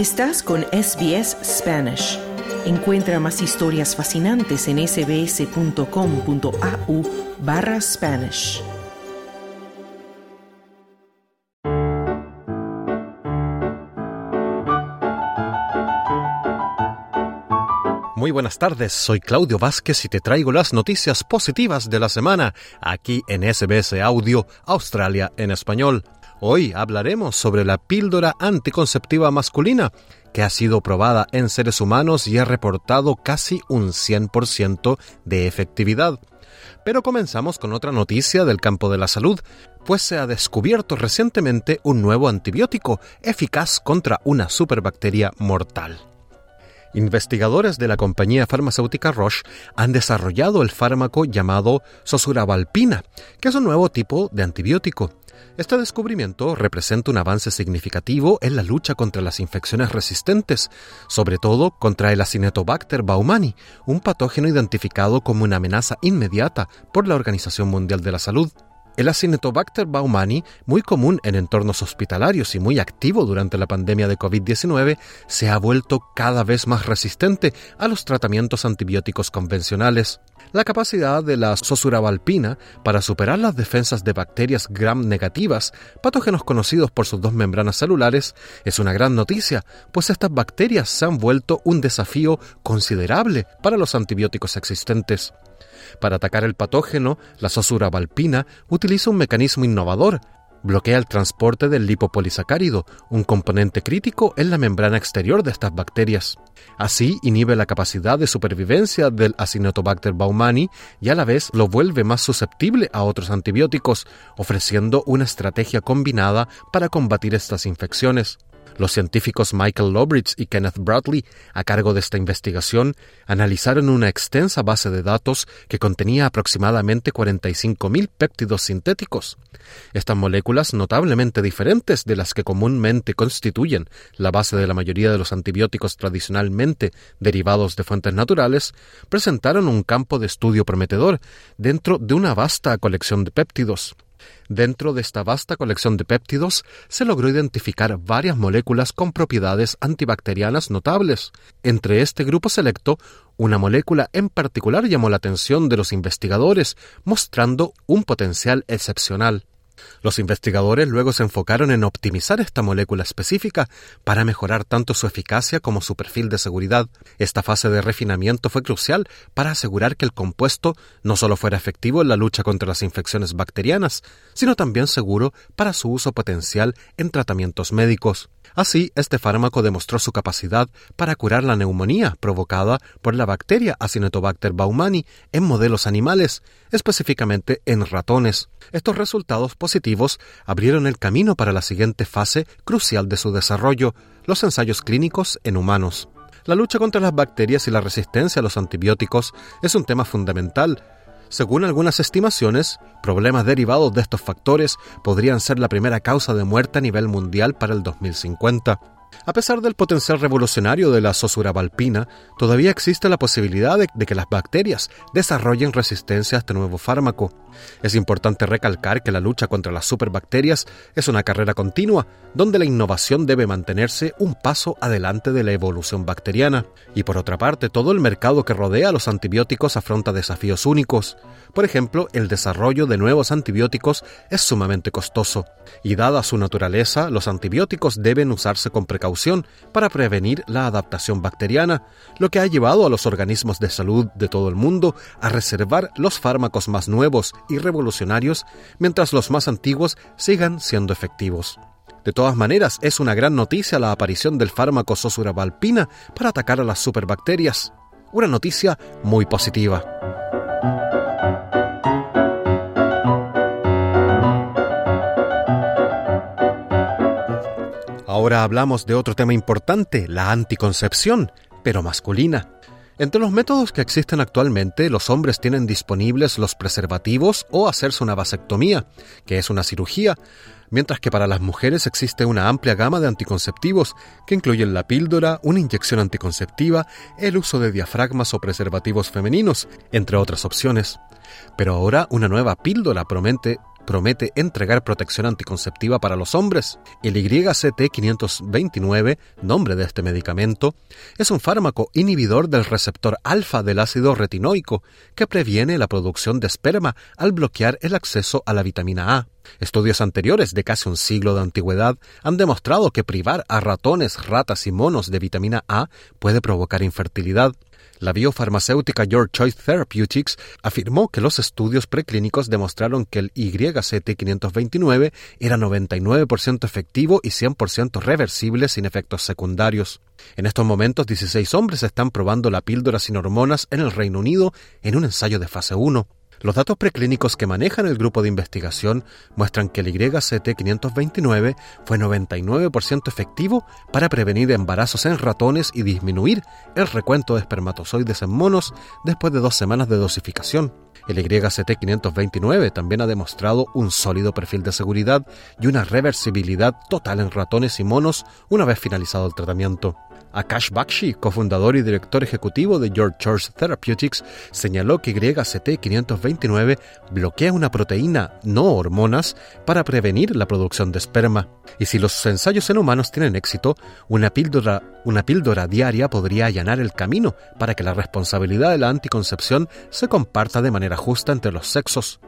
Estás con SBS Spanish. Encuentra más historias fascinantes en sbs.com.au barra Spanish. Muy buenas tardes, soy Claudio Vázquez y te traigo las noticias positivas de la semana aquí en SBS Audio Australia en español. Hoy hablaremos sobre la píldora anticonceptiva masculina, que ha sido probada en seres humanos y ha reportado casi un 100% de efectividad. Pero comenzamos con otra noticia del campo de la salud, pues se ha descubierto recientemente un nuevo antibiótico eficaz contra una superbacteria mortal. Investigadores de la compañía farmacéutica Roche han desarrollado el fármaco llamado sosurabalpina, que es un nuevo tipo de antibiótico. Este descubrimiento representa un avance significativo en la lucha contra las infecciones resistentes, sobre todo contra el Acinetobacter baumani, un patógeno identificado como una amenaza inmediata por la Organización Mundial de la Salud. El Acinetobacter baumani, muy común en entornos hospitalarios y muy activo durante la pandemia de COVID-19, se ha vuelto cada vez más resistente a los tratamientos antibióticos convencionales. La capacidad de la sosurabalpina para superar las defensas de bacterias gram negativas, patógenos conocidos por sus dos membranas celulares, es una gran noticia, pues estas bacterias se han vuelto un desafío considerable para los antibióticos existentes. Para atacar el patógeno, la sosurabalpina utiliza un mecanismo innovador, bloquea el transporte del lipopolisacárido, un componente crítico en la membrana exterior de estas bacterias. Así inhibe la capacidad de supervivencia del Acinetobacter baumani y a la vez lo vuelve más susceptible a otros antibióticos, ofreciendo una estrategia combinada para combatir estas infecciones. Los científicos Michael Lobridge y Kenneth Bradley, a cargo de esta investigación, analizaron una extensa base de datos que contenía aproximadamente 45.000 péptidos sintéticos. Estas moléculas, notablemente diferentes de las que comúnmente constituyen la base de la mayoría de los antibióticos tradicionalmente derivados de fuentes naturales, presentaron un campo de estudio prometedor dentro de una vasta colección de péptidos. Dentro de esta vasta colección de péptidos se logró identificar varias moléculas con propiedades antibacterianas notables. Entre este grupo selecto, una molécula en particular llamó la atención de los investigadores, mostrando un potencial excepcional. Los investigadores luego se enfocaron en optimizar esta molécula específica para mejorar tanto su eficacia como su perfil de seguridad. Esta fase de refinamiento fue crucial para asegurar que el compuesto no solo fuera efectivo en la lucha contra las infecciones bacterianas, sino también seguro para su uso potencial en tratamientos médicos. Así, este fármaco demostró su capacidad para curar la neumonía provocada por la bacteria Acinetobacter baumani en modelos animales, específicamente en ratones. Estos resultados abrieron el camino para la siguiente fase crucial de su desarrollo, los ensayos clínicos en humanos. La lucha contra las bacterias y la resistencia a los antibióticos es un tema fundamental según algunas estimaciones, problemas derivados de estos factores podrían ser la primera causa de muerte a nivel mundial para el 2050. A pesar del potencial revolucionario de la sosurabalpina, todavía existe la posibilidad de, de, que las bacterias desarrollen resistencia a este nuevo fármaco. Es importante recalcar que la lucha contra las superbacterias es una carrera continua, donde la innovación debe mantenerse un paso adelante de la evolución bacteriana. Y por otra parte, todo el mercado que rodea a los antibióticos afronta desafíos únicos. Por ejemplo, el desarrollo de nuevos antibióticos es sumamente costoso, y dada su naturaleza, los antibióticos deben usarse con precaución para prevenir la adaptación bacteriana, lo que ha llevado a los organismos de salud de todo el mundo a reservar los fármacos más nuevos y revolucionarios, mientras los más antiguos sigan siendo efectivos. De todas maneras, es una gran noticia la aparición del fármaco sosurabalpina para atacar a las superbacterias. Una noticia muy positiva. Ahora hablamos de otro tema importante, la anticoncepción, pero masculina. Entre los métodos que existen actualmente, los hombres tienen disponibles los preservativos o hacerse una vasectomía, que es una cirugía, mientras que para las mujeres existe una amplia gama de anticonceptivos que incluyen la píldora, una inyección anticonceptiva, el uso de diafragmas o preservativos femeninos, entre otras opciones. Pero ahora una nueva píldora promete promete entregar protección anticonceptiva para los hombres. El YCT529, nombre de este medicamento, es un fármaco inhibidor del receptor alfa del ácido retinoico que previene la producción de esperma al bloquear el acceso a la vitamina A. Estudios anteriores de casi un siglo de antigüedad han demostrado que privar a ratones, ratas y monos de vitamina A puede provocar infertilidad. La biofarmacéutica Your Choice Therapeutics afirmó que los estudios preclínicos demostraron que el YCT529 era 99% efectivo y 100% reversible sin efectos secundarios. En estos momentos, 16 hombres están probando la píldora sin hormonas en el Reino Unido en un ensayo de fase 1. Los datos preclínicos que manejan el grupo de investigación muestran que el YCT529 fue 99% efectivo para prevenir embarazos en ratones y disminuir el recuento de espermatozoides en monos después de dos semanas de dosificación. El YCT529 también ha demostrado un sólido perfil de seguridad y una reversibilidad total en ratones y monos una vez finalizado el tratamiento. Akash Bakshi, cofundador y director ejecutivo de George Church Therapeutics, señaló que YCT529 bloquea una proteína, no hormonas, para prevenir la producción de esperma. Y si los ensayos en humanos tienen éxito, una píldora, una píldora diaria podría allanar el camino para que la responsabilidad de la anticoncepción se comparta de manera justa entre los sexos.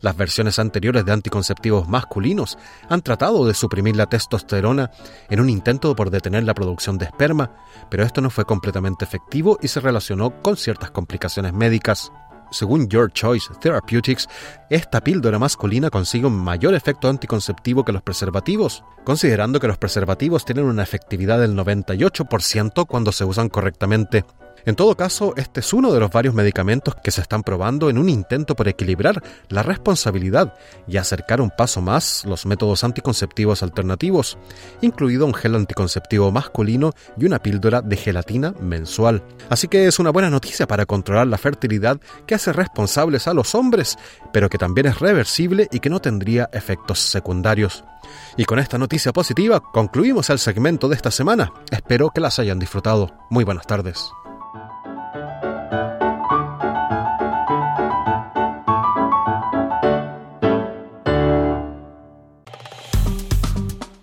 Las versiones anteriores de anticonceptivos masculinos han tratado de suprimir la testosterona en un intento por detener la producción de esperma, pero esto no fue completamente efectivo y se relacionó con ciertas complicaciones médicas. Según Your Choice Therapeutics, esta píldora masculina consigue un mayor efecto anticonceptivo que los preservativos, considerando que los preservativos tienen una efectividad del 98% cuando se usan correctamente. En todo caso, este es uno de los varios medicamentos que se están probando en un intento por equilibrar la responsabilidad y acercar un paso más los métodos anticonceptivos alternativos, incluido un gel anticonceptivo masculino y una píldora de gelatina mensual. Así que es una buena noticia para controlar la fertilidad que hace responsables a los hombres, pero que también es reversible y que no tendría efectos secundarios. Y con esta noticia positiva concluimos el segmento de esta semana. Espero que las hayan disfrutado. Muy buenas tardes.